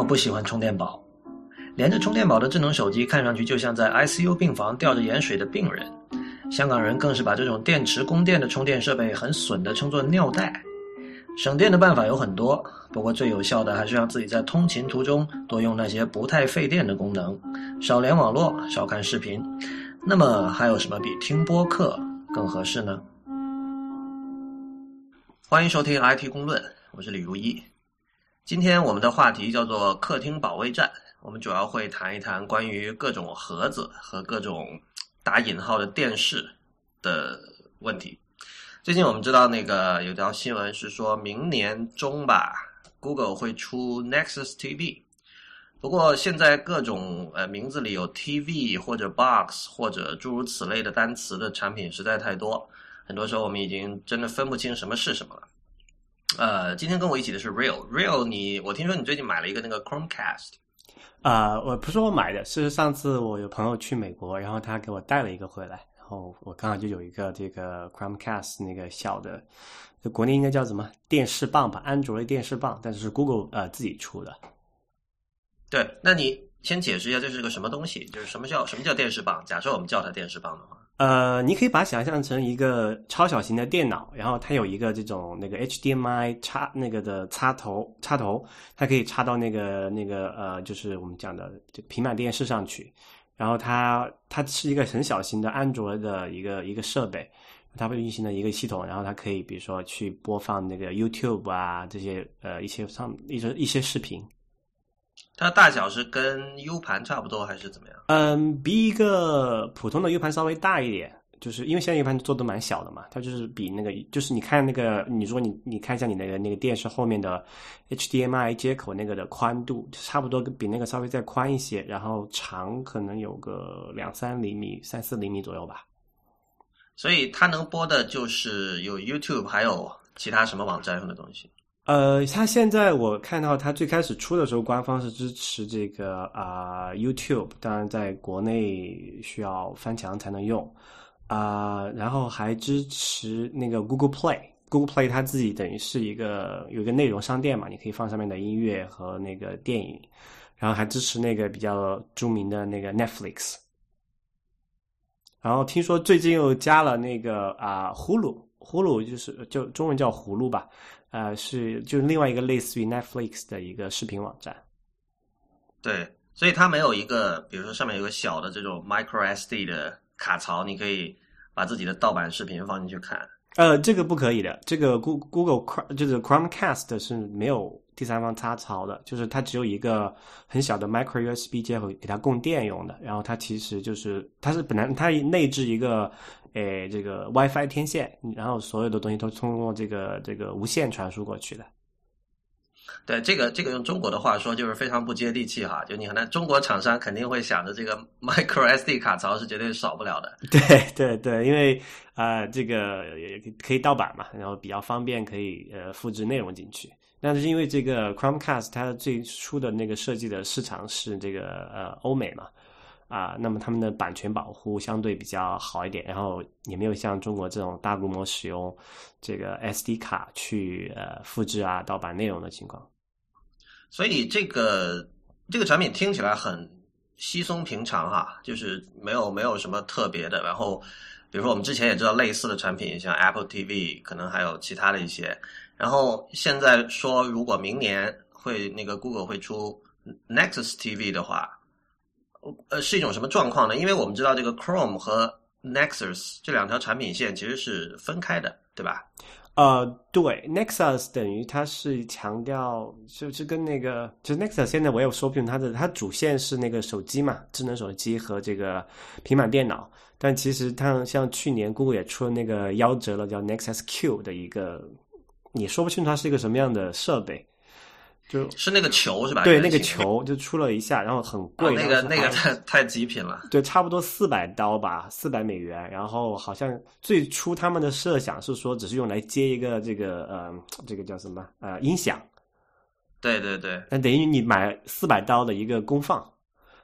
我不喜欢充电宝。连着充电宝的智能手机看上去就像在 ICU 病房吊着盐水的病人。香港人更是把这种电池供电的充电设备很损的称作尿袋。省电的办法有很多，不过最有效的还是让自己在通勤途中多用那些不太费电的功能，少连网络，少看视频。那么还有什么比听播客更合适呢？欢迎收听 IT 公论，我是李如一。今天我们的话题叫做客厅保卫战，我们主要会谈一谈关于各种盒子和各种打引号的电视的问题。最近我们知道那个有条新闻是说明年中吧，Google 会出 Nexus TV。不过现在各种呃名字里有 TV 或者 Box 或者诸如此类的单词的产品实在太多，很多时候我们已经真的分不清什么是什么了。呃，今天跟我一起的是 Real，Real，你我听说你最近买了一个那个 Chromecast。啊，我不是我买的，是上次我有朋友去美国，然后他给我带了一个回来，然后我刚好就有一个这个 Chromecast 那个小的，国内应该叫什么电视棒吧，安卓的电视棒，但是是 Google 呃自己出的。对，那你先解释一下这是个什么东西？就是什么叫什么叫电视棒？假设我们叫它电视棒的话，呃，你可以把它想象成一个超小型的电脑，然后它有一个这种那个 HDMI 插那个的插头，插头它可以插到那个那个呃，就是我们讲的就平板电视上去，然后它它是一个很小型的安卓的一个一个设备，它会运行的一个系统，然后它可以比如说去播放那个 YouTube 啊这些呃一些上一些一些视频。它的大小是跟 U 盘差不多还是怎么样？嗯，比一个普通的 U 盘稍微大一点，就是因为现在 U 盘做的蛮小的嘛，它就是比那个，就是你看那个，你如果你你看一下你那个那个电视后面的 HDMI 接口那个的宽度，差不多比那个稍微再宽一些，然后长可能有个两三厘米、三四厘米左右吧。所以它能播的就是有 YouTube，还有其他什么网站上的东西。呃，它现在我看到它最开始出的时候，官方是支持这个啊 YouTube，当然在国内需要翻墙才能用啊，然后还支持那个 Google Play，Google Play 它自己等于是一个有一个内容商店嘛，你可以放上面的音乐和那个电影，然后还支持那个比较著名的那个 Netflix，然后听说最近又加了那个啊呼噜，呼噜就是就中文叫葫芦吧。呃，是就是另外一个类似于 Netflix 的一个视频网站。对，所以它没有一个，比如说上面有个小的这种 Micro SD 的卡槽，你可以把自己的盗版视频放进去看。呃，这个不可以的，这个 Google 就是 Chromecast 是没有第三方插槽的，就是它只有一个很小的 Micro USB 接口给它供电用的。然后它其实就是它是本来它内置一个。诶，这个 WiFi 天线，然后所有的东西都通过这个这个无线传输过去的。对，这个这个用中国的话说就是非常不接地气哈。就你可能中国厂商肯定会想着这个 Micro SD 卡槽是绝对少不了的。对对对，因为啊，这个可以盗版嘛，然后比较方便，可以呃复制内容进去。但是因为这个 Chromecast 它最初的那个设计的市场是这个呃欧美嘛。啊，那么他们的版权保护相对比较好一点，然后也没有像中国这种大规模使用这个 SD 卡去呃复制啊盗版内容的情况。所以这个这个产品听起来很稀松平常哈，就是没有没有什么特别的。然后比如说我们之前也知道类似的产品，像 Apple TV，可能还有其他的一些。然后现在说如果明年会那个 Google 会出 Nexus TV 的话。呃，是一种什么状况呢？因为我们知道这个 Chrome 和 Nexus 这两条产品线其实是分开的，对吧？呃，对，Nexus 等于它是强调，就是跟那个，就 Nexus 现在我也说明它的，它主线是那个手机嘛，智能手机和这个平板电脑。但其实它像去年 Google 也出了那个夭折了叫 Nexus Q 的一个，你说不清它是一个什么样的设备。就是那个球是吧？对，那个球就出了一下，然后很贵。那个那个太太极品了。对，差不多四百刀吧，四百美元。然后好像最初他们的设想是说，只是用来接一个这个呃，这个叫什么呃音响。对对对。那等于你买四百刀的一个功放。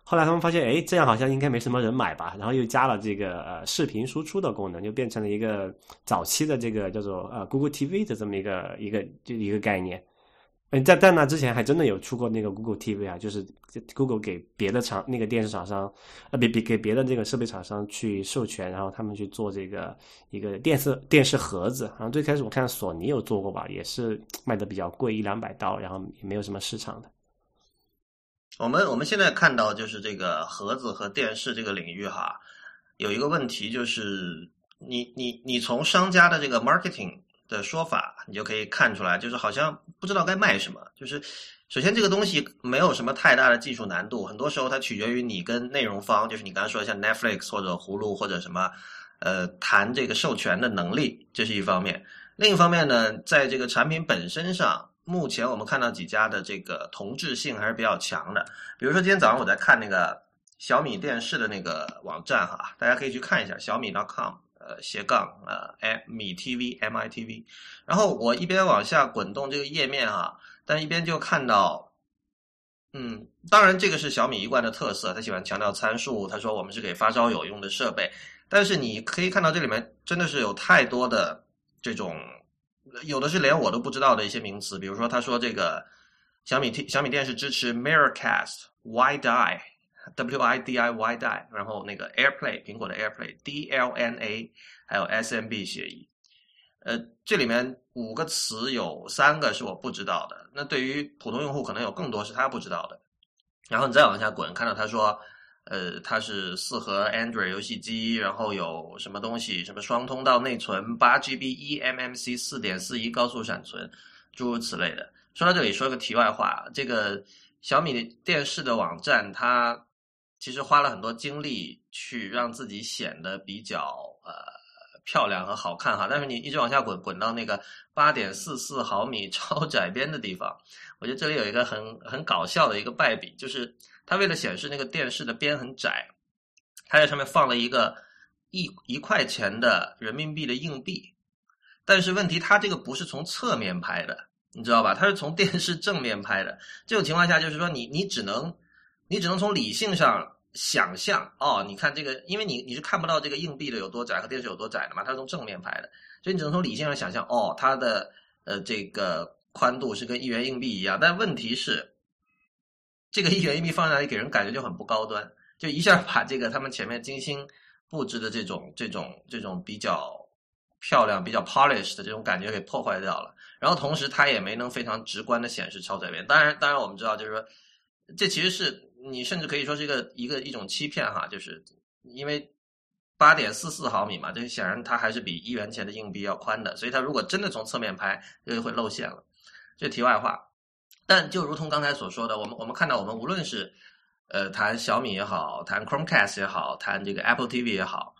后来他们发现，哎，这样好像应该没什么人买吧？然后又加了这个呃视频输出的功能，就变成了一个早期的这个叫做呃 Google TV 的这么一个一个就一个概念。嗯，在在那之前还真的有出过那个 Google TV 啊，就是 Google 给别的厂那个电视厂商，呃，别别给别的这个设备厂商去授权，然后他们去做这个一个电视电视盒子。然后最开始我看索尼有做过吧，也是卖的比较贵，一两百刀，然后也没有什么市场的。我们我们现在看到就是这个盒子和电视这个领域哈，有一个问题就是你你你从商家的这个 marketing。的说法，你就可以看出来，就是好像不知道该卖什么。就是首先这个东西没有什么太大的技术难度，很多时候它取决于你跟内容方，就是你刚才说的像 Netflix 或者葫芦或者什么，呃，谈这个授权的能力，这是一方面。另一方面呢，在这个产品本身上，目前我们看到几家的这个同质性还是比较强的。比如说今天早上我在看那个小米电视的那个网站哈，大家可以去看一下小米 .com。呃，斜杠呃，m 米 TV M I T V，然后我一边往下滚动这个页面哈，但一边就看到，嗯，当然这个是小米一贯的特色，他喜欢强调参数，他说我们是给发烧友用的设备，但是你可以看到这里面真的是有太多的这种，有的是连我都不知道的一些名词，比如说他说这个小米 T 小米电视支持 Miracast Wide Eye。W I D I Y D I，然后那个 AirPlay，苹果的 AirPlay，D L N A，还有 S M B 协议，呃，这里面五个词有三个是我不知道的，那对于普通用户可能有更多是他不知道的。然后你再往下滚，看到他说，呃，它是四核 Android 游戏机，然后有什么东西，什么双通道内存，八 G B eMMC 四点四一高速闪存，诸如此类的。说到这里，说个题外话，这个小米电视的网站它。其实花了很多精力去让自己显得比较呃漂亮和好看哈，但是你一直往下滚，滚到那个八点四四毫米超窄边的地方，我觉得这里有一个很很搞笑的一个败笔，就是它为了显示那个电视的边很窄，它在上面放了一个一一块钱的人民币的硬币，但是问题它这个不是从侧面拍的，你知道吧？它是从电视正面拍的，这种情况下就是说你你只能。你只能从理性上想象哦，你看这个，因为你你是看不到这个硬币的有多窄和电视有多窄的嘛，它是从正面拍的，所以你只能从理性上想象哦，它的呃这个宽度是跟一元硬币一样，但问题是，这个一元硬币放在那里给人感觉就很不高端，就一下把这个他们前面精心布置的这种这种这种比较漂亮、比较 polish 的这种感觉给破坏掉了，然后同时它也没能非常直观的显示超窄边，当然当然我们知道就是说，这其实是。你甚至可以说是一个一个一种欺骗哈，就是因为八点四四毫米嘛，这显然它还是比一元钱的硬币要宽的，所以它如果真的从侧面拍，就会露馅了。这题外话，但就如同刚才所说的，我们我们看到，我们无论是呃谈小米也好，谈 Chromecast 也好，谈这个 Apple TV 也好，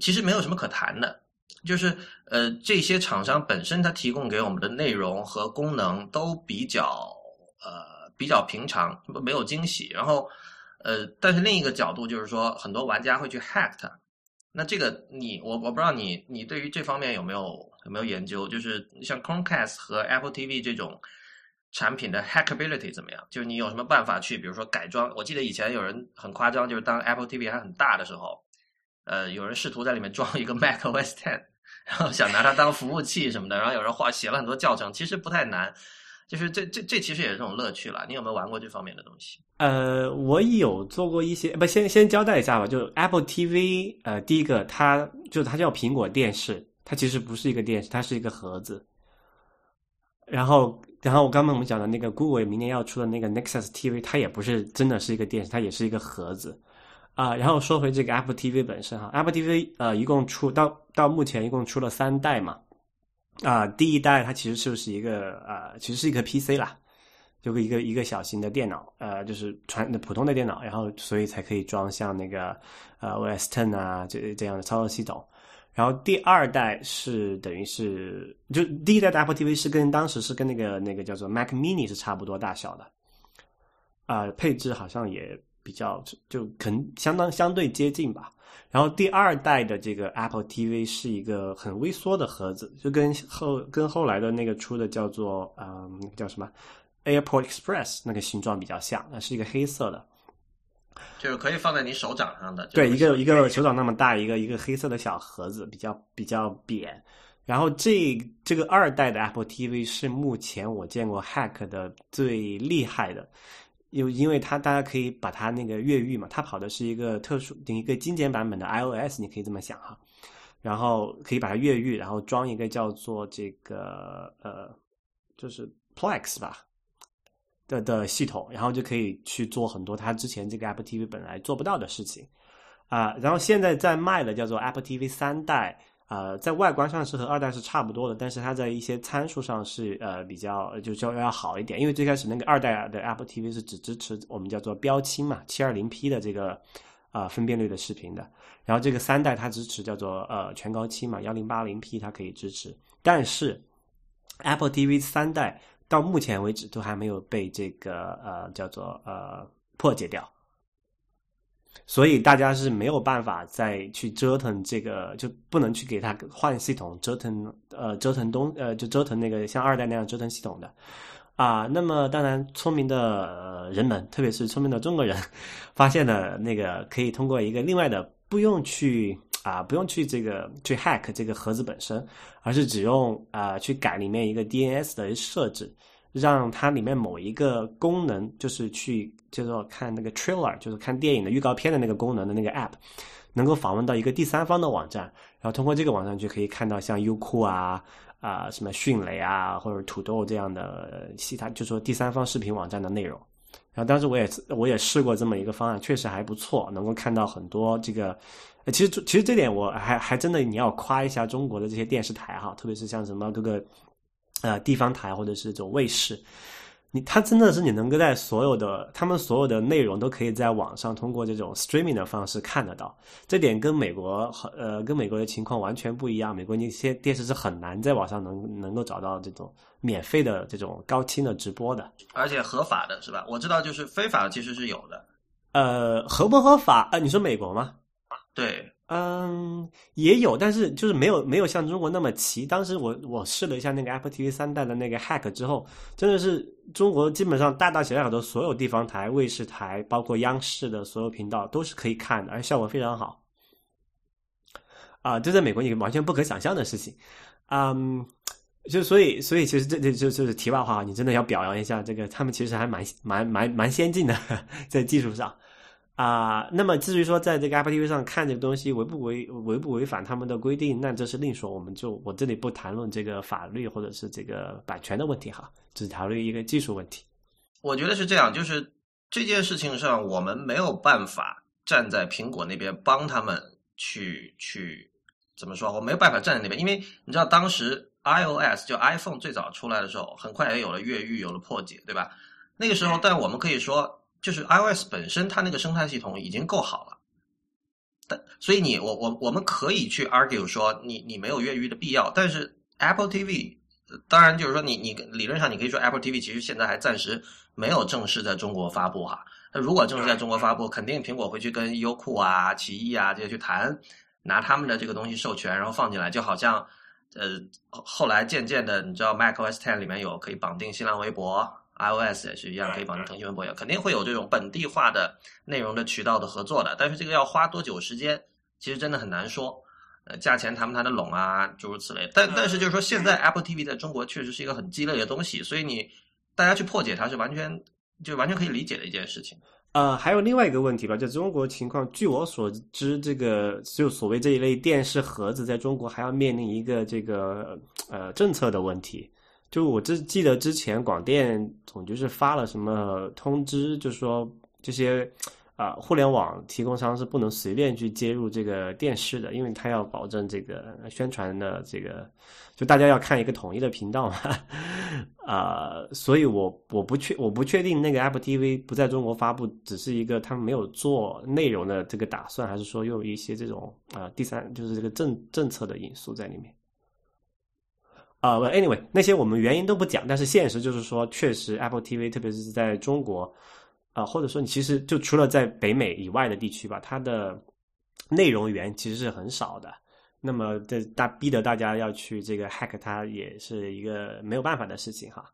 其实没有什么可谈的，就是呃这些厂商本身它提供给我们的内容和功能都比较呃。比较平常，没有惊喜。然后，呃，但是另一个角度就是说，很多玩家会去 hack 它。那这个你，我我不知道你，你对于这方面有没有有没有研究？就是像 Chromecast 和 Apple TV 这种产品的 hackability 怎么样？就是你有什么办法去，比如说改装？我记得以前有人很夸张，就是当 Apple TV 还很大的时候，呃，有人试图在里面装一个 Mac OS Ten，然后想拿它当服务器什么的，然后有人画写了很多教程，其实不太难。就是这这这其实也是种乐趣了。你有没有玩过这方面的东西？呃，我有做过一些，不先先交代一下吧。就 Apple TV，呃，第一个它就它叫苹果电视，它其实不是一个电视，它是一个盒子。然后，然后我刚刚我们讲的那个 Google 明年要出的那个 Nexus TV，它也不是真的是一个电视，它也是一个盒子啊。然后说回这个 Apple TV 本身哈，Apple TV 呃一共出到到目前一共出了三代嘛。啊，第一代它其实就是一个呃，其实是一个 PC 啦，就一个一个小型的电脑，呃，就是传普通的电脑，然后所以才可以装像那个呃 OS Ten 啊这这样的操作系统。然后第二代是等于是，就第一代的 Apple TV 是跟当时是跟那个那个叫做 Mac Mini 是差不多大小的，啊，配置好像也比较就可能相当相对接近吧。然后第二代的这个 Apple TV 是一个很微缩的盒子，就跟后跟后来的那个出的叫做嗯叫什么 AirPort Express 那个形状比较像，那是一个黑色的，就是可以放在你手掌上的。对，一个一个手掌那么大，一个一个黑色的小盒子，比较比较扁。然后这这个二代的 Apple TV 是目前我见过 hack 的最厉害的，因因为它大家可以把它那个越狱嘛，它跑的是一个特殊的一个精简版本的 iOS，你可以这么想哈。然后可以把它越狱，然后装一个叫做这个呃，就是 Plex 吧的的系统，然后就可以去做很多它之前这个 Apple TV 本来做不到的事情啊。然后现在在卖的叫做 Apple TV 三代。呃，在外观上是和二代是差不多的，但是它在一些参数上是呃比较就稍微要好一点。因为最开始那个二代的 Apple TV 是只支持我们叫做标清嘛，七二零 P 的这个啊分辨率的视频的。然后这个三代它支持叫做呃全高清嘛，幺零八零 P 它可以支持。但是 Apple TV 三代到目前为止都还没有被这个呃叫做呃破解掉。所以大家是没有办法再去折腾这个，就不能去给他换系统，折腾呃折腾东呃就折腾那个像二代那样折腾系统的啊。那么当然，聪明的人们，特别是聪明的中国人，发现了那个可以通过一个另外的，不用去啊不用去这个去 hack 这个盒子本身，而是只用啊去改里面一个 DNS 的设置。让它里面某一个功能，就是去叫做看那个 trailer，就是看电影的预告片的那个功能的那个 app，能够访问到一个第三方的网站，然后通过这个网站就可以看到像优酷啊啊什么迅雷啊或者土豆这样的其他，就说第三方视频网站的内容。然后当时我也我也试过这么一个方案，确实还不错，能够看到很多这个。其实其实这点我还还真的你要夸一下中国的这些电视台哈，特别是像什么各个。呃，地方台或者是这种卫视，你它真的是你能够在所有的他们所有的内容都可以在网上通过这种 streaming 的方式看得到，这点跟美国呃跟美国的情况完全不一样。美国那些电视是很难在网上能能够找到这种免费的这种高清的直播的，而且合法的是吧？我知道，就是非法其实是有的。呃，合不合法？呃，你说美国吗？对。嗯，也有，但是就是没有没有像中国那么齐。当时我我试了一下那个 Apple TV 三代的那个 Hack 之后，真的是中国基本上大大小小的所有地方台、卫视台，包括央视的所有频道都是可以看的，而且效果非常好。啊，这在美国你完全不可想象的事情。嗯，就所以所以其实这这就就是题外话，你真的要表扬一下这个，他们其实还蛮蛮蛮蛮先进的 在技术上。啊，那么至于说在这个 Apple TV 上看这个东西违不违违不违反他们的规定，那这是另说。我们就我这里不谈论这个法律或者是这个版权的问题哈，只讨论一个技术问题。我觉得是这样，就是这件事情上我们没有办法站在苹果那边帮他们去去怎么说？我没有办法站在那边，因为你知道当时 iOS 就 iPhone 最早出来的时候，很快也有了越狱，有了破解，对吧？那个时候，但我们可以说。就是 iOS 本身，它那个生态系统已经够好了，但所以你我我我们可以去 argue 说你你没有越狱的必要。但是 Apple TV，当然就是说你你理论上你可以说 Apple TV 其实现在还暂时没有正式在中国发布哈。那如果正式在中国发布，肯定苹果会去跟优酷啊、奇异啊这些去谈，拿他们的这个东西授权，然后放进来，就好像呃后来渐渐的，你知道 macOS Ten 里面有可以绑定新浪微博。iOS 也是一样，可以绑定腾讯微博，也肯定会有这种本地化的内容的渠道的合作的。但是这个要花多久时间，其实真的很难说。呃，价钱谈不谈得拢啊，诸如此类。但但是就是说，现在 Apple TV 在中国确实是一个很鸡肋的东西，所以你大家去破解它是完全就完全可以理解的一件事情。呃，还有另外一个问题吧，就中国情况，据我所知，这个就所谓这一类电视盒子，在中国还要面临一个这个呃政策的问题。就我只记得之前广电总局是发了什么通知，就是说这些啊互联网提供商是不能随便去接入这个电视的，因为他要保证这个宣传的这个，就大家要看一个统一的频道嘛。啊，所以我我不确我不确定那个 Apple TV 不在中国发布，只是一个他们没有做内容的这个打算，还是说又有一些这种啊第三就是这个政政策的因素在里面。啊，，anyway，那些我们原因都不讲，但是现实就是说，确实 Apple TV，特别是在中国，啊，或者说你其实就除了在北美以外的地区吧，它的内容源其实是很少的。那么这大逼得大家要去这个 hack 它，也是一个没有办法的事情哈。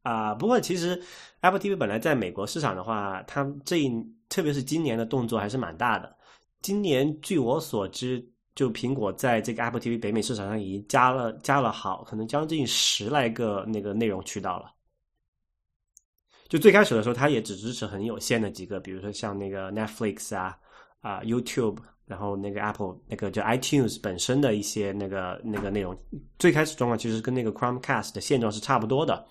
啊，不过其实 Apple TV 本来在美国市场的话，它这一特别是今年的动作还是蛮大的。今年据我所知。就苹果在这个 Apple TV 北美市场上已经加了加了好，可能将近十来个那个内容渠道了。就最开始的时候，它也只支持很有限的几个，比如说像那个 Netflix 啊啊 YouTube，然后那个 Apple 那个叫 iTunes 本身的一些那个那个内容。最开始状况其实跟那个 Chromecast 的现状是差不多的，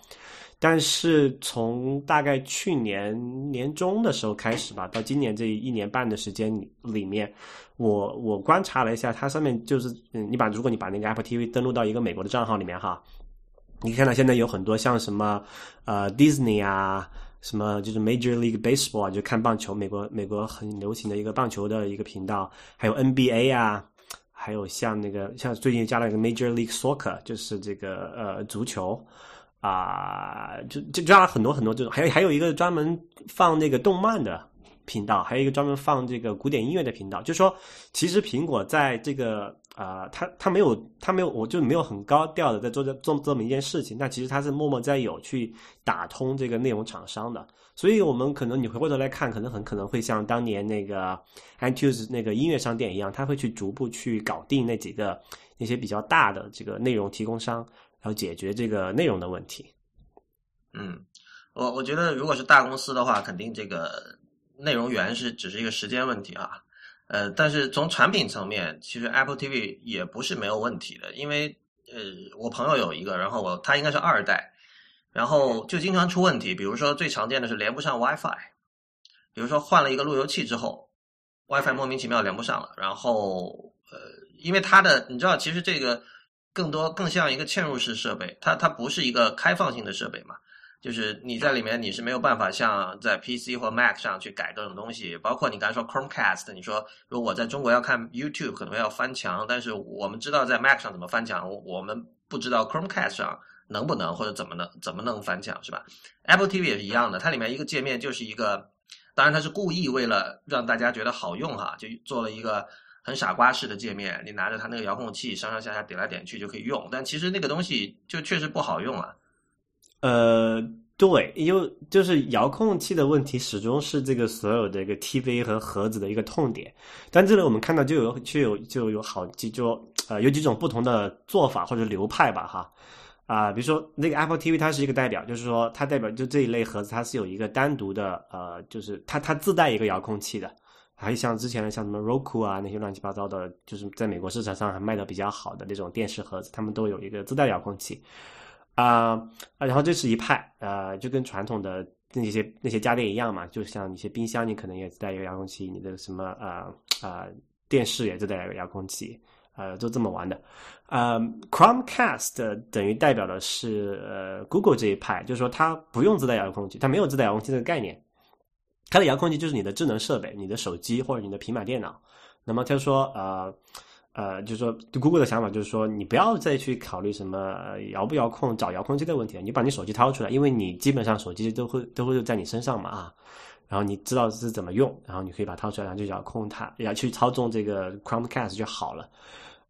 但是从大概去年年中的时候开始吧，到今年这一年半的时间里面，我我观察了一下，它上面就是嗯，你把如果你把那个 Apple TV 登录到一个美国的账号里面哈。你看到现在有很多像什么呃 Disney 啊，什么就是 Major League Baseball 啊，就看棒球，美国美国很流行的一个棒球的一个频道，还有 NBA 啊，还有像那个像最近加了一个 Major League Soccer，就是这个呃足球啊，就就加了很多很多这种，还有还有一个专门放那个动漫的频道，还有一个专门放这个古典音乐的频道，就说其实苹果在这个。啊，他他没有，他没有，我就没有很高调的在做这做这么一件事情。但其实他是默默在有去打通这个内容厂商的。所以我们可能你回过头来看，可能很可能会像当年那个 iTunes 那个音乐商店一样，他会去逐步去搞定那几个那些比较大的这个内容提供商，要解决这个内容的问题。嗯，我我觉得如果是大公司的话，肯定这个内容源是只是一个时间问题啊。呃，但是从产品层面，其实 Apple TV 也不是没有问题的，因为呃，我朋友有一个，然后我他应该是二代，然后就经常出问题，比如说最常见的是连不上 WiFi，比如说换了一个路由器之后，WiFi 莫名其妙连不上了，然后呃，因为它的你知道，其实这个更多更像一个嵌入式设备，它它不是一个开放性的设备嘛。就是你在里面你是没有办法像在 PC 或 Mac 上去改各种东西，包括你刚才说 Chromecast，你说如果我在中国要看 YouTube 可能要翻墙，但是我们知道在 Mac 上怎么翻墙，我们不知道 Chromecast 上能不能或者怎么能怎么能翻墙是吧？Apple TV 也是一样的，它里面一个界面就是一个，当然它是故意为了让大家觉得好用哈，就做了一个很傻瓜式的界面，你拿着它那个遥控器上上下下点来点去就可以用，但其实那个东西就确实不好用啊。呃，对，因为就是遥控器的问题，始终是这个所有的一个 TV 和盒子的一个痛点。但这里我们看到就有就有就有好几就呃有几种不同的做法或者流派吧，哈啊，比如说那个 Apple TV 它是一个代表，就是说它代表就这一类盒子它是有一个单独的呃，就是它它自带一个遥控器的。还有像之前的像什么 Roku 啊那些乱七八糟的，就是在美国市场上还卖的比较好的那种电视盒子，他们都有一个自带遥控器。啊啊，然后这是一派，呃，就跟传统的那些那些家电一样嘛，就像一些冰箱，你可能也自带一个遥控器，你的什么啊啊电视也自带一个遥控器，呃，就这么玩的。呃，Chromecast 等于代表的是呃 Google 这一派，就是说它不用自带遥控器，它没有自带遥控器这个概念，它的遥控器就是你的智能设备，你的手机或者你的平板电脑。那么他说呃。呃，就是说，Google 的想法就是说，你不要再去考虑什么遥不遥控、找遥控器的问题了，你把你手机掏出来，因为你基本上手机都会都会在你身上嘛啊，然后你知道是怎么用，然后你可以把它掏出来，然后就遥控它，要去操纵这个 Chromecast 就好了。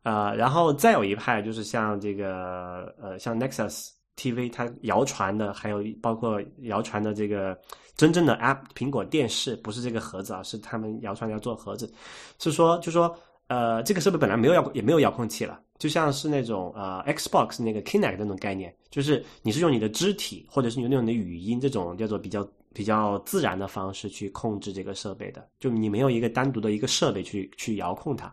呃，然后再有一派就是像这个呃，像 Nexus TV，它谣传的，还有包括谣传的这个真正的 App 苹果电视，不是这个盒子啊，是他们谣传要做盒子，是说就说。呃，这个设备本来没有遥也没有遥控器了，就像是那种呃 Xbox 那个 Kinect 那种概念，就是你是用你的肢体或者是你用你的语音这种叫做比较比较自然的方式去控制这个设备的，就你没有一个单独的一个设备去去遥控它。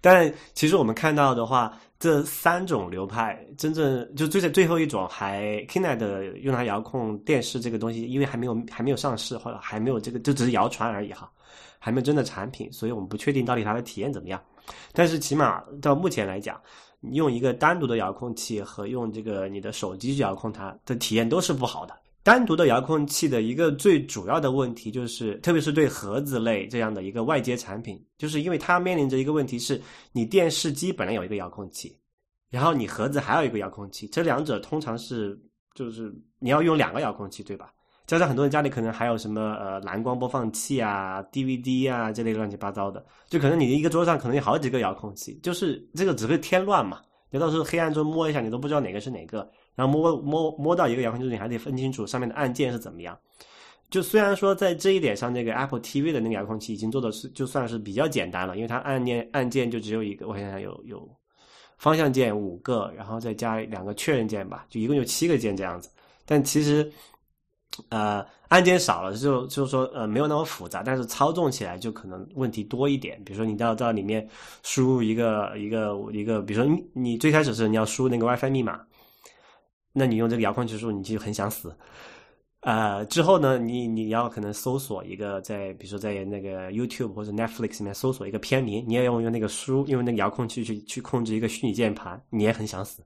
但其实我们看到的话，这三种流派真正就最在最后一种还 Kinect 用它遥控电视这个东西，因为还没有还没有上市或者还没有这个，就只是谣传而已哈。还没有真的产品，所以我们不确定到底它的体验怎么样。但是起码到目前来讲，你用一个单独的遥控器和用这个你的手机去遥控它的体验都是不好的。单独的遥控器的一个最主要的问题就是，特别是对盒子类这样的一个外接产品，就是因为它面临着一个问题是，你电视机本来有一个遥控器，然后你盒子还有一个遥控器，这两者通常是就是你要用两个遥控器，对吧？加上很多人家里可能还有什么呃蓝光播放器啊、DVD 啊这类乱七八糟的，就可能你的一个桌上可能有好几个遥控器，就是这个只会添乱嘛。你到时候黑暗中摸一下，你都不知道哪个是哪个，然后摸摸摸到一个遥控器，你还得分清楚上面的按键是怎么样。就虽然说在这一点上，那个 Apple TV 的那个遥控器已经做的是就算是比较简单了，因为它按键按键就只有一个，我想想有有方向键五个，然后再加两个确认键吧，就一共有七个键这样子。但其实呃按键少了，就就是说呃没有那么复杂，但是操纵起来就可能问题多一点。比如说你要到里面输入一个一个一个，比如说你你最开始是你要输那个 WiFi 密码，那你用这个遥控器输，你就很想死。呃，之后呢，你你要可能搜索一个在，比如说在那个 YouTube 或者 Netflix 里面搜索一个片名，你也用用那个输，用那个遥控器去去控制一个虚拟键盘，你也很想死。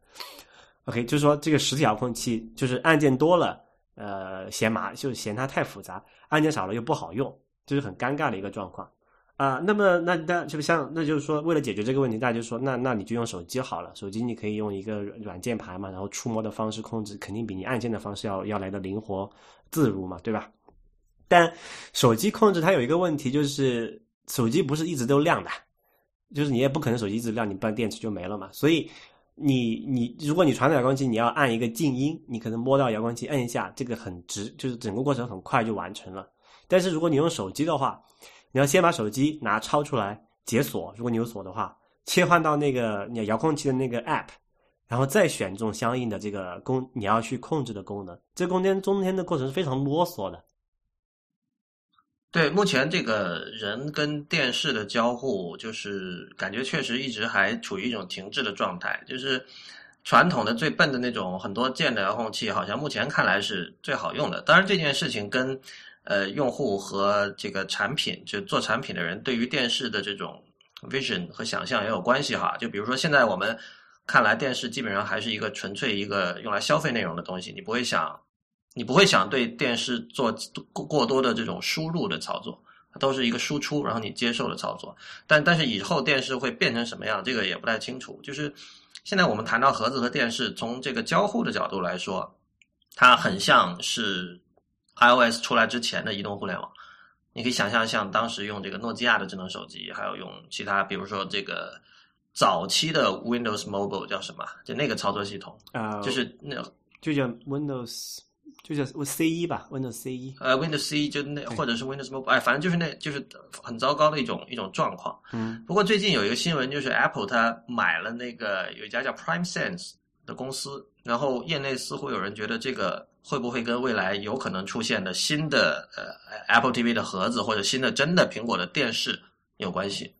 OK，就是说这个实体遥控器就是按键多了，呃，嫌麻，就是嫌它太复杂；按键少了又不好用，这是很尴尬的一个状况。啊，那么那那就像那就是说，为了解决这个问题，大家就说，那那你就用手机好了。手机你可以用一个软键盘嘛，然后触摸的方式控制，肯定比你按键的方式要要来的灵活自如嘛，对吧？但手机控制它有一个问题，就是手机不是一直都亮的，就是你也不可能手机一直亮，你不然电池就没了嘛。所以你你如果你传统遥控器，你要按一个静音，你可能摸到遥控器摁一下，这个很直，就是整个过程很快就完成了。但是如果你用手机的话，你要先把手机拿抄出来解锁，如果你有锁的话，切换到那个你遥控器的那个 App，然后再选中相应的这个功你要去控制的功能。这中间中间的过程是非常啰嗦的。对，目前这个人跟电视的交互，就是感觉确实一直还处于一种停滞的状态。就是传统的最笨的那种很多键的遥控器，好像目前看来是最好用的。当然这件事情跟。呃，用户和这个产品，就做产品的人对于电视的这种 vision 和想象也有关系哈。就比如说，现在我们看来电视基本上还是一个纯粹一个用来消费内容的东西，你不会想，你不会想对电视做过过多的这种输入的操作，都是一个输出，然后你接受的操作。但但是以后电视会变成什么样，这个也不太清楚。就是现在我们谈到盒子和电视，从这个交互的角度来说，它很像是。iOS 出来之前的移动互联网，你可以想象像当时用这个诺基亚的智能手机，还有用其他，比如说这个早期的 Windows Mobile 叫什么？就那个操作系统啊，就是那就叫 Windows，就叫 C 一吧，Windows C 一。呃，Windows C 就那或者是 Windows Mobile，哎，反正就是那就是很糟糕的一种一种状况。嗯。不过最近有一个新闻，就是 Apple 它买了那个有一家叫 Prime Sense 的公司，然后业内似乎有人觉得这个。会不会跟未来有可能出现的新的呃 Apple TV 的盒子或者新的真的苹果的电视有关系？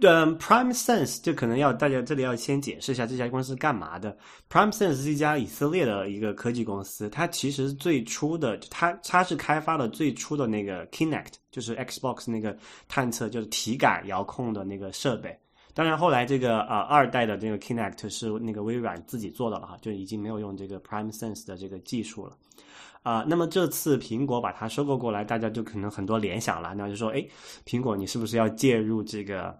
嗯，Prime Sense 就可能要大家这里要先解释一下这家公司干嘛的。Prime Sense 是一家以色列的一个科技公司，它其实最初的它它是开发了最初的那个 Kinect，就是 Xbox 那个探测就是体感遥控的那个设备。当然，后来这个啊二代的这个 Kinect 是那个微软自己做的了哈，就已经没有用这个 Prime Sense 的这个技术了啊。那么这次苹果把它收购过来，大家就可能很多联想了，那就说，哎，苹果你是不是要介入这个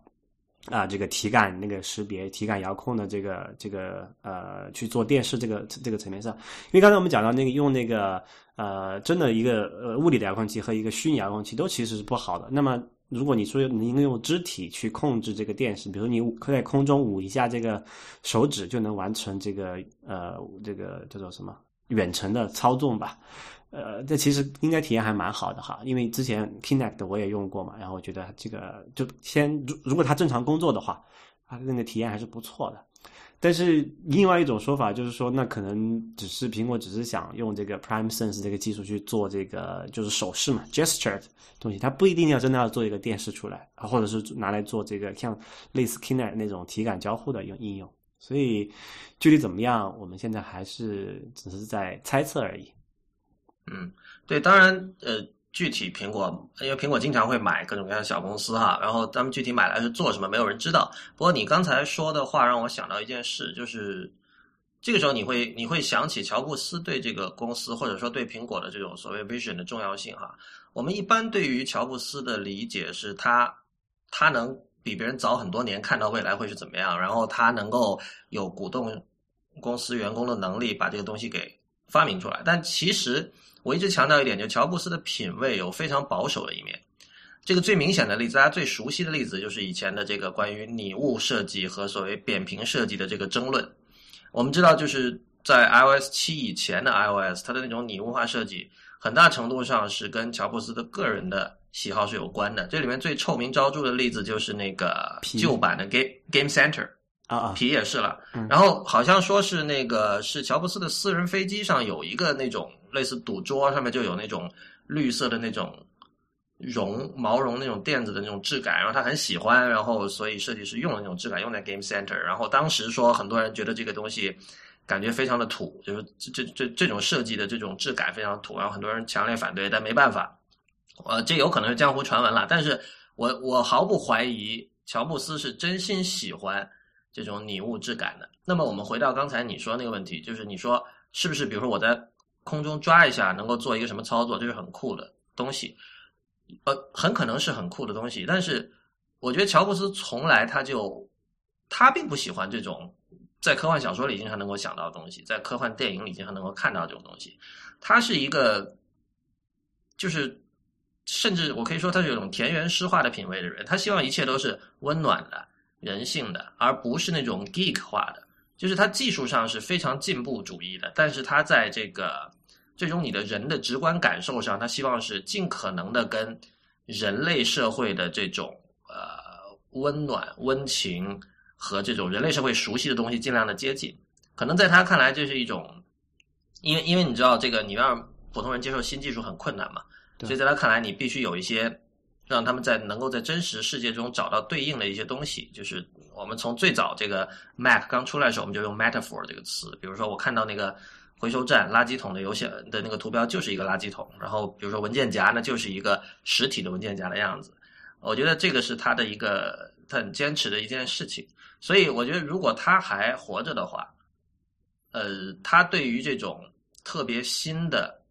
啊这个体感那个识别、体感遥控的这个这个呃去做电视这个这个层面上？因为刚才我们讲到那个用那个呃真的一个呃物理的遥控器和一个虚拟遥控器都其实是不好的。那么如果你说能用肢体去控制这个电视，比如你在空中舞一下这个手指就能完成这个呃这个叫做什么远程的操纵吧？呃，这其实应该体验还蛮好的哈，因为之前 Kinect 我也用过嘛，然后我觉得这个就先如如果它正常工作的话，它那个体验还是不错的。但是另外一种说法就是说，那可能只是苹果只是想用这个 Prime Sense 这个技术去做这个就是手势嘛，gesture 东西，它不一定要真的要做一个电视出来啊，或者是拿来做这个像类似 Kinect 那种体感交互的用应用。所以具体怎么样，我们现在还是只是在猜测而已。嗯，对，当然，呃。具体苹果，因为苹果经常会买各种各样的小公司哈，然后他们具体买来是做什么，没有人知道。不过你刚才说的话让我想到一件事，就是这个时候你会你会想起乔布斯对这个公司或者说对苹果的这种所谓 vision 的重要性哈。我们一般对于乔布斯的理解是他他能比别人早很多年看到未来会是怎么样，然后他能够有鼓动公司员工的能力把这个东西给发明出来，但其实。我一直强调一点，就乔布斯的品味有非常保守的一面。这个最明显的例子，大家最熟悉的例子，就是以前的这个关于拟物设计和所谓扁平设计的这个争论。我们知道，就是在 iOS 七以前的 iOS，它的那种拟物化设计很大程度上是跟乔布斯的个人的喜好是有关的。这里面最臭名昭著的例子就是那个旧版的 Game Game Center 啊啊，皮也是了。嗯然后好像说是那个是乔布斯的私人飞机上有一个那种类似赌桌，上面就有那种绿色的那种绒毛绒那种垫子的那种质感，然后他很喜欢，然后所以设计师用了那种质感用在 Game Center，然后当时说很多人觉得这个东西感觉非常的土，就是这这这这种设计的这种质感非常土，然后很多人强烈反对，但没办法，呃，这有可能是江湖传闻了，但是我我毫不怀疑乔布斯是真心喜欢这种拟物质感的。那么我们回到刚才你说那个问题，就是你说是不是，比如说我在空中抓一下能够做一个什么操作，这是很酷的东西。呃，很可能是很酷的东西，但是我觉得乔布斯从来他就他并不喜欢这种在科幻小说里经常能够想到的东西，在科幻电影里经常能够看到这种东西。他是一个就是甚至我可以说他是有种田园诗化的品味的人，他希望一切都是温暖的、人性的，而不是那种 geek 化的。就是它技术上是非常进步主义的，但是它在这个。最终，你的人的直观感受上，他希望是尽可能的跟人类社会的这种呃温暖、温情和这种人类社会熟悉的东西尽量的接近。可能在他看来，这是一种，因为因为你知道，这个你让普通人接受新技术很困难嘛，所以在他看来，你必须有一些让他们在能够在真实世界中找到对应的一些东西。就是我们从最早这个 Mac 刚出来的时候，我们就用 metaphor 这个词，比如说我看到那个。回收站垃圾桶的邮箱的那个图标就是一个垃圾桶，然后比如说文件夹呢，就是一个实体的文件夹的样子。我觉得这个是他的一个他很坚持的一件事情。所以我觉得如果他还活着的话，呃，他对于这种特别新的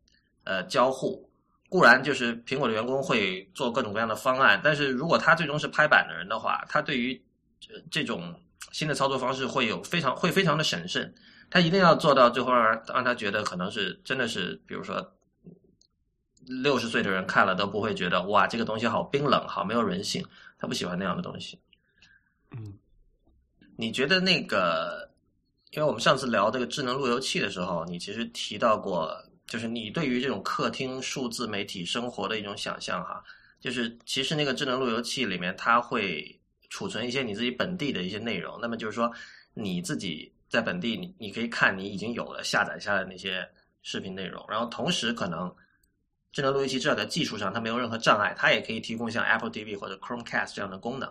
呃交互，固然就是苹果的员工会做各种各样的方案，但是如果他最终是拍板的人的话，他对于这这种新的操作方式会有非常会非常的审慎。他一定要做到最后让让他觉得可能是真的是，比如说六十岁的人看了都不会觉得哇，这个东西好冰冷，好没有人性。他不喜欢那样的东西。嗯，你觉得那个？因为我们上次聊这个智能路由器的时候，你其实提到过，就是你对于这种客厅数字媒体生活的一种想象哈，就是其实那个智能路由器里面它会储存一些你自己本地的一些内容，那么就是说你自己。在本地，你你可以看你已经有了下载下来那些视频内容，然后同时可能智能路由器至少在技术上它没有任何障碍，它也可以提供像 Apple TV 或者 Chromecast 这样的功能。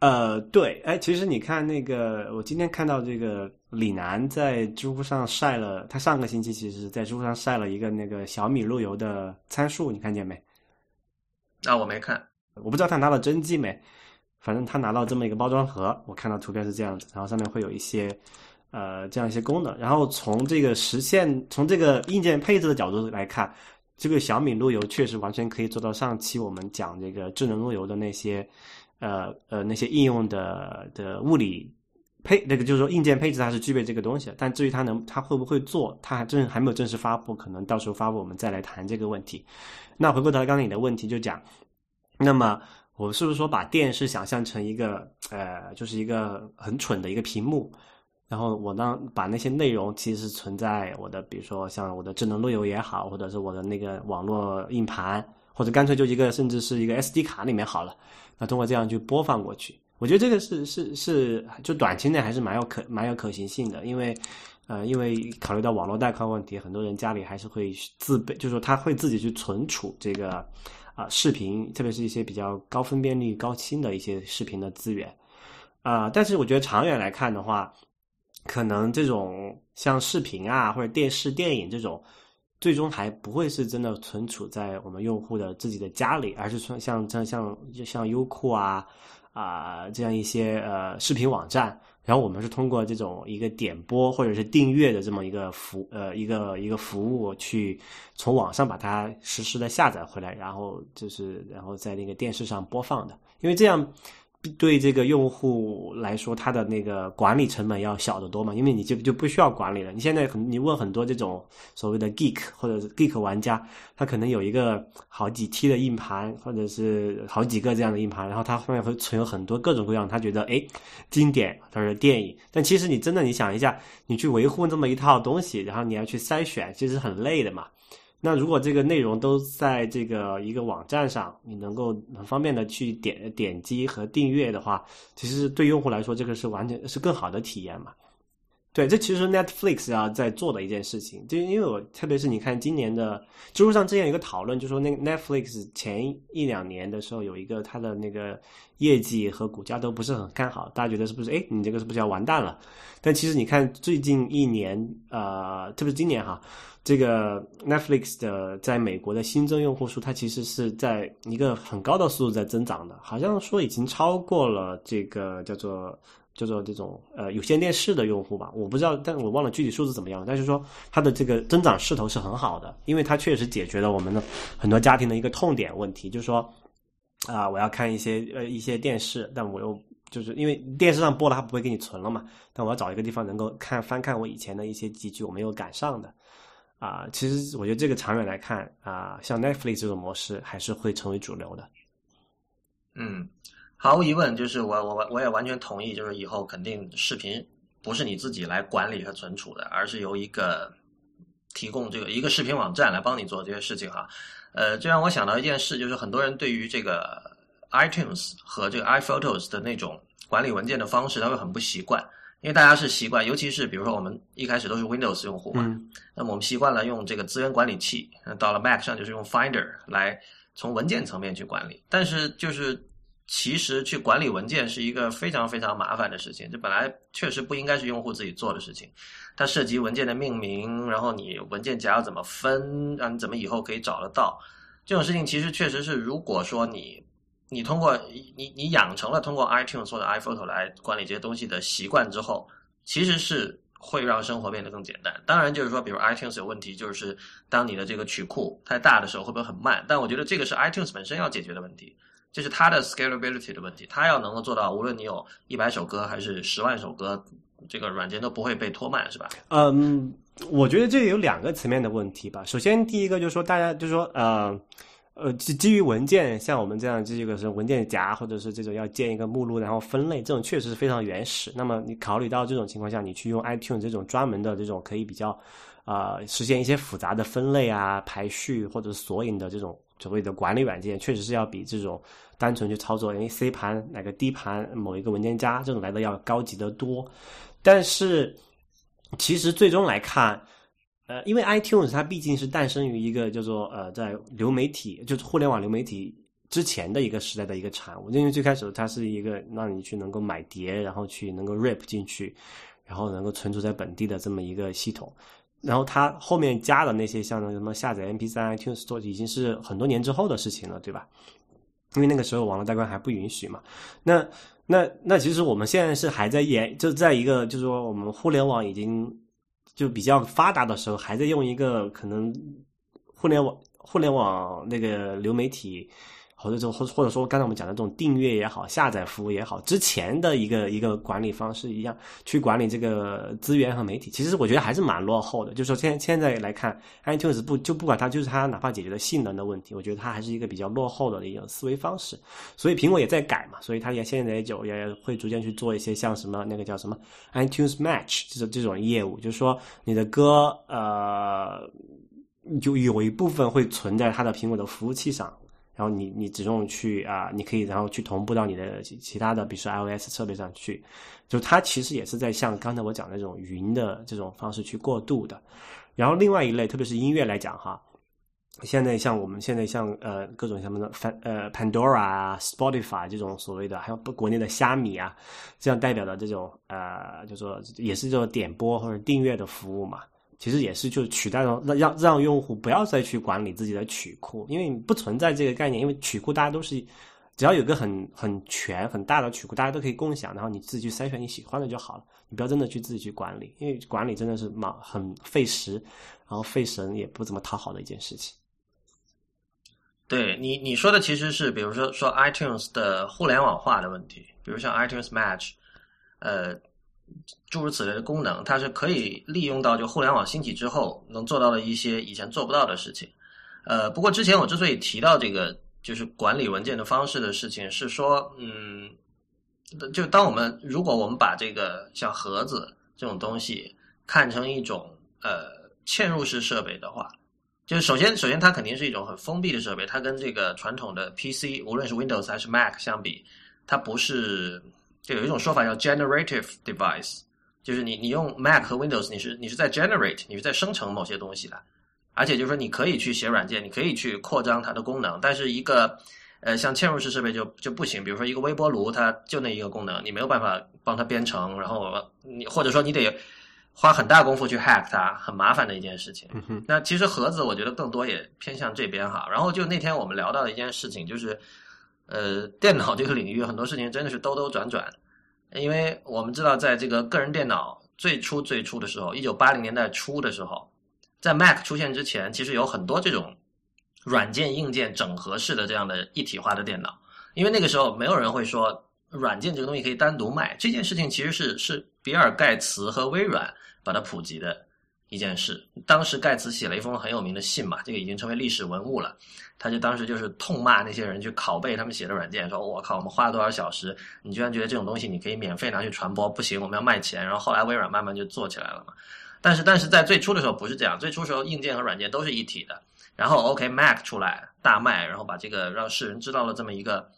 呃，对，哎，其实你看那个，我今天看到这个李楠在知乎上晒了，他上个星期其实在知乎上晒了一个那个小米路由的参数，你看见没？啊，我没看，我不知道他拿了真迹没，反正他拿到这么一个包装盒，我看到图片是这样子，然后上面会有一些。呃，这样一些功能，然后从这个实现，从这个硬件配置的角度来看，这个小米路由确实完全可以做到上期我们讲这个智能路由的那些，呃呃那些应用的的物理配那个就是说硬件配置它是具备这个东西的，但至于它能它会不会做，它还真还没有正式发布，可能到时候发布我们再来谈这个问题。那回过头来，刚才你的问题就讲，那么我是不是说把电视想象成一个呃，就是一个很蠢的一个屏幕？然后我呢，把那些内容其实存在我的，比如说像我的智能路由也好，或者是我的那个网络硬盘，或者干脆就一个甚至是一个 SD 卡里面好了。那通过这样去播放过去，我觉得这个是是是，就短期内还是蛮有可蛮有可行性的。因为，呃，因为考虑到网络带宽问题，很多人家里还是会自备，就是说他会自己去存储这个啊视频，特别是一些比较高分辨率、高清的一些视频的资源啊。但是我觉得长远来看的话，可能这种像视频啊或者电视、电影这种，最终还不会是真的存储在我们用户的自己的家里，而是存像像像像优酷啊啊这样一些呃视频网站，然后我们是通过这种一个点播或者是订阅的这么一个服呃一个一个服务去从网上把它实时的下载回来，然后就是然后在那个电视上播放的，因为这样。对这个用户来说，他的那个管理成本要小得多嘛，因为你就就不需要管理了。你现在很，你问很多这种所谓的 geek 或者是 geek 玩家，他可能有一个好几 T 的硬盘，或者是好几个这样的硬盘，然后他后面会存有很多各种各样，他觉得哎经典，他说电影。但其实你真的你想一下，你去维护这么一套东西，然后你要去筛选，其实很累的嘛。那如果这个内容都在这个一个网站上，你能够很方便的去点点击和订阅的话，其实对用户来说，这个是完全是更好的体验嘛。对，这其实 Netflix 要在做的一件事情，就因为我特别是你看今年的知乎上之前有个讨论，就说那个 Netflix 前一两年的时候有一个它的那个业绩和股价都不是很看好，大家觉得是不是？哎，你这个是不是要完蛋了？但其实你看最近一年，呃，特别是今年哈，这个 Netflix 的在美国的新增用户数，它其实是在一个很高的速度在增长的，好像说已经超过了这个叫做。叫做这种呃有线电视的用户吧，我不知道，但我忘了具体数字怎么样。但是说它的这个增长势头是很好的，因为它确实解决了我们的很多家庭的一个痛点问题，就是说啊，我要看一些呃一些电视，但我又就是因为电视上播了，它不会给你存了嘛，但我要找一个地方能够看翻看我以前的一些集剧，我没有赶上的啊。其实我觉得这个长远来看啊，像 Netflix 这种模式还是会成为主流的。嗯。毫无疑问，就是我我我也完全同意，就是以后肯定视频不是你自己来管理和存储的，而是由一个提供这个一个视频网站来帮你做这些事情哈。呃，这让我想到一件事，就是很多人对于这个 iTunes 和这个 iPhotos 的那种管理文件的方式，他会很不习惯，因为大家是习惯，尤其是比如说我们一开始都是 Windows 用户嘛，那么我们习惯了用这个资源管理器，到了 Mac 上就是用 Finder 来从文件层面去管理，但是就是。其实去管理文件是一个非常非常麻烦的事情，这本来确实不应该是用户自己做的事情。它涉及文件的命名，然后你文件夹要怎么分，让你怎么以后可以找得到。这种事情其实确实是，如果说你你通过你你养成了通过 iTunes 或者 iPhoto 来管理这些东西的习惯之后，其实是会让生活变得更简单。当然，就是说，比如 iTunes 有问题，就是当你的这个曲库太大的时候，会不会很慢？但我觉得这个是 iTunes 本身要解决的问题。就是它的 scalability 的问题，它要能够做到，无论你有一百首歌还是十万首歌，这个软件都不会被拖慢，是吧？嗯，我觉得这有两个层面的问题吧。首先，第一个就是说，大家就是说，呃，呃，基基于文件，像我们这样这个是文件夹，或者是这种要建一个目录，然后分类，这种确实是非常原始。那么你考虑到这种情况下，你去用 iTunes 这种专门的这种可以比较啊实现一些复杂的分类啊、排序或者索引的这种所谓的管理软件，确实是要比这种。单纯去操作，因为 C 盘哪个 D 盘某一个文件夹这种来的要高级得多，但是其实最终来看，呃，因为 iTunes 它毕竟是诞生于一个叫做呃在流媒体，就是互联网流媒体之前的一个时代的一个产物，因为最开始它是一个让你去能够买碟，然后去能够 rip 进去，然后能够存储在本地的这么一个系统，然后它后面加的那些像什么下载 MP3、iTunes Store 已经是很多年之后的事情了，对吧？因为那个时候网络带宽还不允许嘛，那那那其实我们现在是还在演，就在一个就是说我们互联网已经就比较发达的时候，还在用一个可能互联网互联网那个流媒体。或者说，或或者说，刚才我们讲的这种订阅也好，下载服务也好，之前的一个一个管理方式一样，去管理这个资源和媒体，其实我觉得还是蛮落后的。就是说，现现在来看，iTunes 不就不管它，就是它哪怕解决了性能的问题，我觉得它还是一个比较落后的一种思维方式。所以苹果也在改嘛，所以它也现在也就也会逐渐去做一些像什么那个叫什么 iTunes Match 这种这种业务，就是说你的歌呃，就有一部分会存在它的苹果的服务器上。然后你你只用去啊，你可以然后去同步到你的其他的，比如说 iOS 设备上去，就它其实也是在像刚才我讲的这种云的这种方式去过渡的。然后另外一类，特别是音乐来讲哈，现在像我们现在像呃各种什么的呃 Pandora 啊、Spotify 这种所谓的，还有国内的虾米啊，这样代表的这种呃，就说也是这种点播或者订阅的服务嘛。其实也是就是取代了让让让用户不要再去管理自己的曲库，因为你不存在这个概念。因为曲库大家都是只要有个很很全很大的曲库，大家都可以共享，然后你自己去筛选你喜欢的就好了。你不要真的去自己去管理，因为管理真的是忙很费时，然后费神，也不怎么讨好的一件事情。对你你说的其实是比如说说 iTunes 的互联网化的问题，比如像 iTunes Match，呃。诸如此类的功能，它是可以利用到就互联网兴起之后能做到的一些以前做不到的事情。呃，不过之前我之所以提到这个就是管理文件的方式的事情，是说，嗯，就当我们如果我们把这个像盒子这种东西看成一种呃嵌入式设备的话，就是首先，首先它肯定是一种很封闭的设备，它跟这个传统的 PC，无论是 Windows 还是 Mac 相比，它不是就有一种说法叫 generative device，就是你你用 Mac 和 Windows，你是你是在 generate，你是在生成某些东西的，而且就是说你可以去写软件，你可以去扩张它的功能，但是一个呃像嵌入式设备就就不行，比如说一个微波炉，它就那一个功能，你没有办法帮它编程，然后你或者说你得。花很大功夫去 hack 它，很麻烦的一件事情。那其实盒子，我觉得更多也偏向这边哈。然后就那天我们聊到的一件事情，就是呃，电脑这个领域很多事情真的是兜兜转转。因为我们知道，在这个个人电脑最初最初的时候，一九八零年代初的时候，在 Mac 出现之前，其实有很多这种软件硬件整合式的这样的一体化的电脑。因为那个时候没有人会说软件这个东西可以单独卖，这件事情其实是是比尔盖茨和微软。把它普及的一件事，当时盖茨写了一封很有名的信嘛，这个已经成为历史文物了。他就当时就是痛骂那些人去拷贝他们写的软件，说我靠，我们花了多少小时，你居然觉得这种东西你可以免费拿去传播？不行，我们要卖钱。然后后来微软慢慢就做起来了嘛。但是但是在最初的时候不是这样，最初时候硬件和软件都是一体的。然后 OK Mac 出来大卖，然后把这个让世人知道了这么一个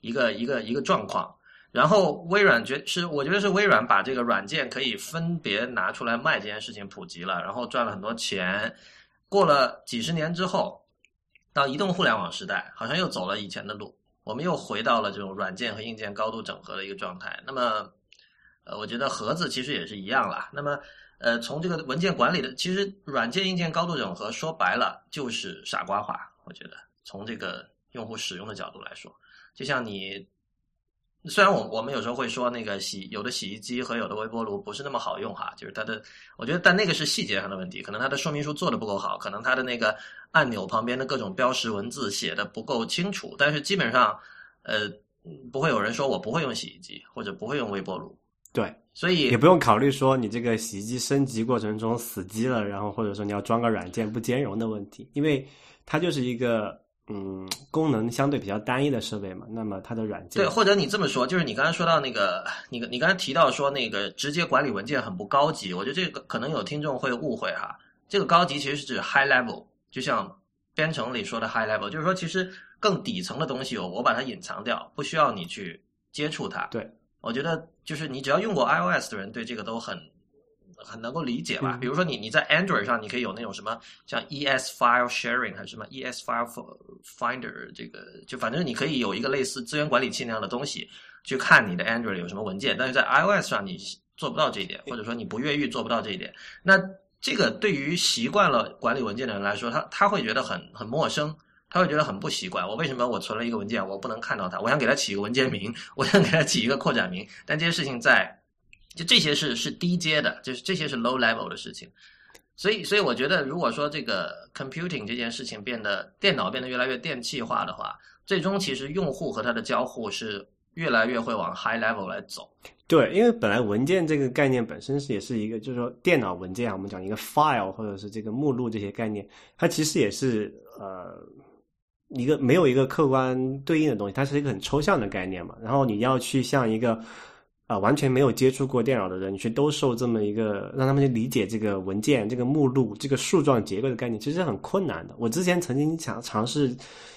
一个一个一个状况。然后微软觉是，我觉得是微软把这个软件可以分别拿出来卖这件事情普及了，然后赚了很多钱。过了几十年之后，到移动互联网时代，好像又走了以前的路，我们又回到了这种软件和硬件高度整合的一个状态。那么，呃，我觉得盒子其实也是一样了。那么，呃，从这个文件管理的，其实软件硬件高度整合，说白了就是傻瓜化。我觉得从这个用户使用的角度来说，就像你。虽然我我们有时候会说那个洗有的洗衣机和有的微波炉不是那么好用哈，就是它的，我觉得但那个是细节上的问题，可能它的说明书做的不够好，可能它的那个按钮旁边的各种标识文字写的不够清楚，但是基本上，呃，不会有人说我不会用洗衣机或者不会用微波炉。对，所以也不用考虑说你这个洗衣机升级过程中死机了，然后或者说你要装个软件不兼容的问题，因为它就是一个。嗯，功能相对比较单一的设备嘛，那么它的软件对，或者你这么说，就是你刚才说到那个，你你刚才提到说那个直接管理文件很不高级，我觉得这个可能有听众会误会哈。这个高级其实是指 high level，就像编程里说的 high level，就是说其实更底层的东西，我我把它隐藏掉，不需要你去接触它。对，我觉得就是你只要用过 iOS 的人，对这个都很。很能够理解吧？比如说你你在 Android 上，你可以有那种什么像 ES File Sharing 还是什么 ES File Finder，这个就反正你可以有一个类似资源管理器那样的东西，去看你的 Android 有什么文件。但是在 iOS 上你做不到这一点，或者说你不越狱做不到这一点。那这个对于习惯了管理文件的人来说，他他会觉得很很陌生，他会觉得很不习惯。我为什么我存了一个文件，我不能看到它？我想给它起一个文件名，我想给它起一个扩展名，但这些事情在。就这些是是低阶的，就是这些是 low level 的事情，所以所以我觉得，如果说这个 computing 这件事情变得电脑变得越来越电气化的话，最终其实用户和他的交互是越来越会往 high level 来走。对，因为本来文件这个概念本身是也是一个，就是说电脑文件啊，我们讲一个 file 或者是这个目录这些概念，它其实也是呃一个没有一个客观对应的东西，它是一个很抽象的概念嘛。然后你要去像一个。啊，完全没有接触过电脑的人，你去兜售这么一个，让他们去理解这个文件、这个目录、这个树状结构的概念，其实很困难的。我之前曾经想尝试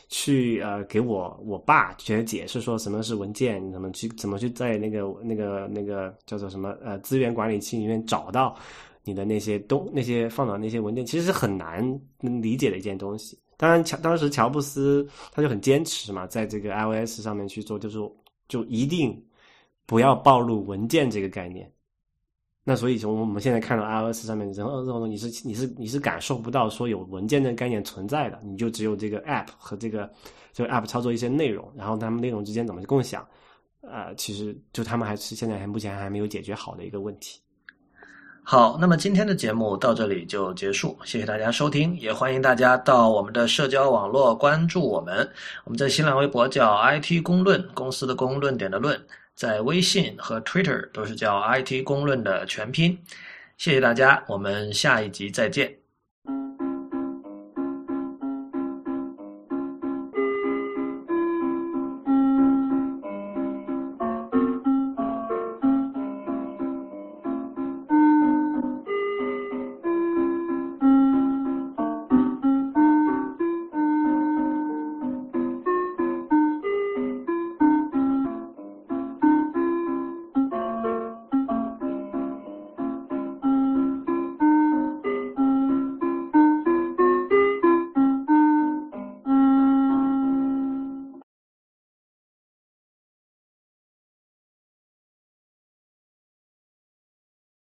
去呃给我我爸去解释说什么是文件，怎么去怎么去在那个那个那个叫做什么呃资源管理器里面找到你的那些东那些放到那些文件，其实是很难理解的一件东西。当然乔当时乔布斯他就很坚持嘛，在这个 iOS 上面去做，就是就一定。不要暴露文件这个概念，那所以从我们现在看到 iOS 上面，然后然后你是你是你是感受不到说有文件的概念存在的，你就只有这个 app 和这个这个 app 操作一些内容，然后他们内容之间怎么去共享，呃，其实就他们还是现在还目前还没有解决好的一个问题。好，那么今天的节目到这里就结束，谢谢大家收听，也欢迎大家到我们的社交网络关注我们，我们在新浪微博叫 IT 公论，公司的公论点的论。在微信和 Twitter 都是叫 IT 公论的全拼，谢谢大家，我们下一集再见。